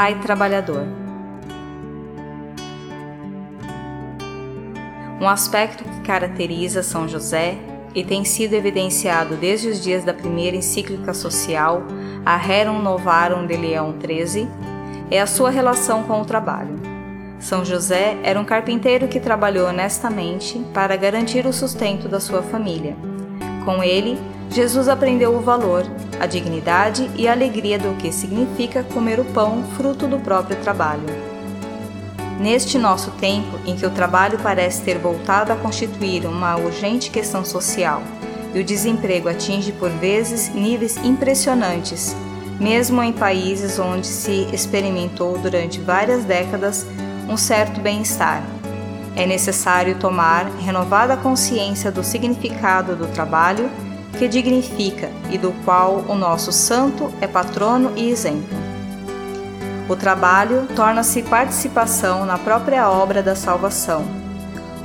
pai trabalhador. Um aspecto que caracteriza São José e tem sido evidenciado desde os dias da primeira encíclica social, a Rerum Novarum de Leão XIII, é a sua relação com o trabalho. São José era um carpinteiro que trabalhou honestamente para garantir o sustento da sua família. Com ele, Jesus aprendeu o valor, a dignidade e a alegria do que significa comer o pão fruto do próprio trabalho. Neste nosso tempo, em que o trabalho parece ter voltado a constituir uma urgente questão social e o desemprego atinge por vezes níveis impressionantes, mesmo em países onde se experimentou durante várias décadas um certo bem-estar. É necessário tomar renovada consciência do significado do trabalho que dignifica e do qual o nosso santo é patrono e exemplo. O trabalho torna-se participação na própria obra da salvação,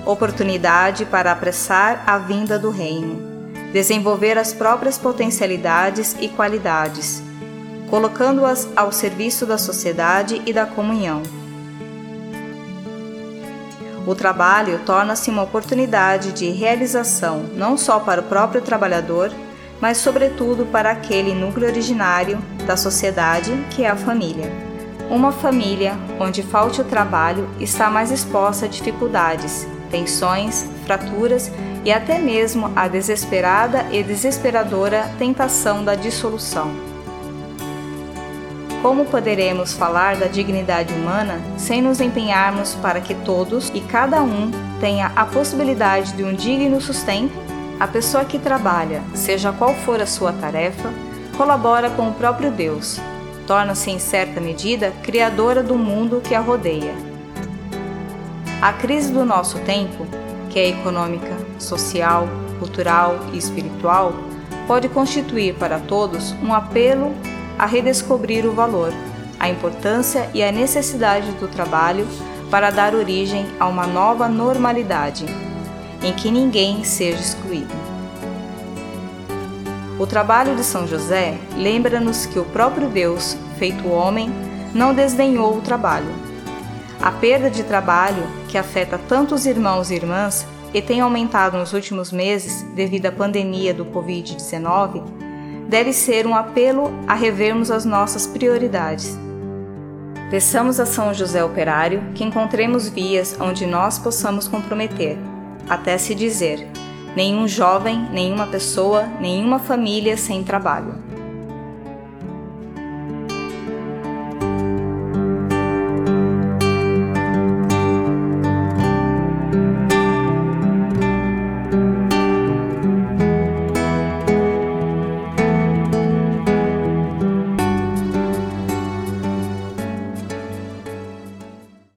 oportunidade para apressar a vinda do Reino, desenvolver as próprias potencialidades e qualidades, colocando-as ao serviço da sociedade e da comunhão. O trabalho torna-se uma oportunidade de realização não só para o próprio trabalhador, mas sobretudo para aquele núcleo originário da sociedade que é a família. Uma família onde falte o trabalho está mais exposta a dificuldades, tensões, fraturas e até mesmo a desesperada e desesperadora tentação da dissolução. Como poderemos falar da dignidade humana sem nos empenharmos para que todos e cada um tenha a possibilidade de um digno sustento? A pessoa que trabalha, seja qual for a sua tarefa, colabora com o próprio Deus, torna-se em certa medida criadora do mundo que a rodeia. A crise do nosso tempo, que é econômica, social, cultural e espiritual, pode constituir para todos um apelo a redescobrir o valor, a importância e a necessidade do trabalho para dar origem a uma nova normalidade, em que ninguém seja excluído. O trabalho de São José lembra-nos que o próprio Deus, feito homem, não desdenhou o trabalho. A perda de trabalho, que afeta tantos irmãos e irmãs e tem aumentado nos últimos meses devido à pandemia do Covid-19, deve ser um apelo a revermos as nossas prioridades. Peçamos a São José Operário que encontremos vias onde nós possamos comprometer, até se dizer: nenhum jovem, nenhuma pessoa, nenhuma família sem trabalho.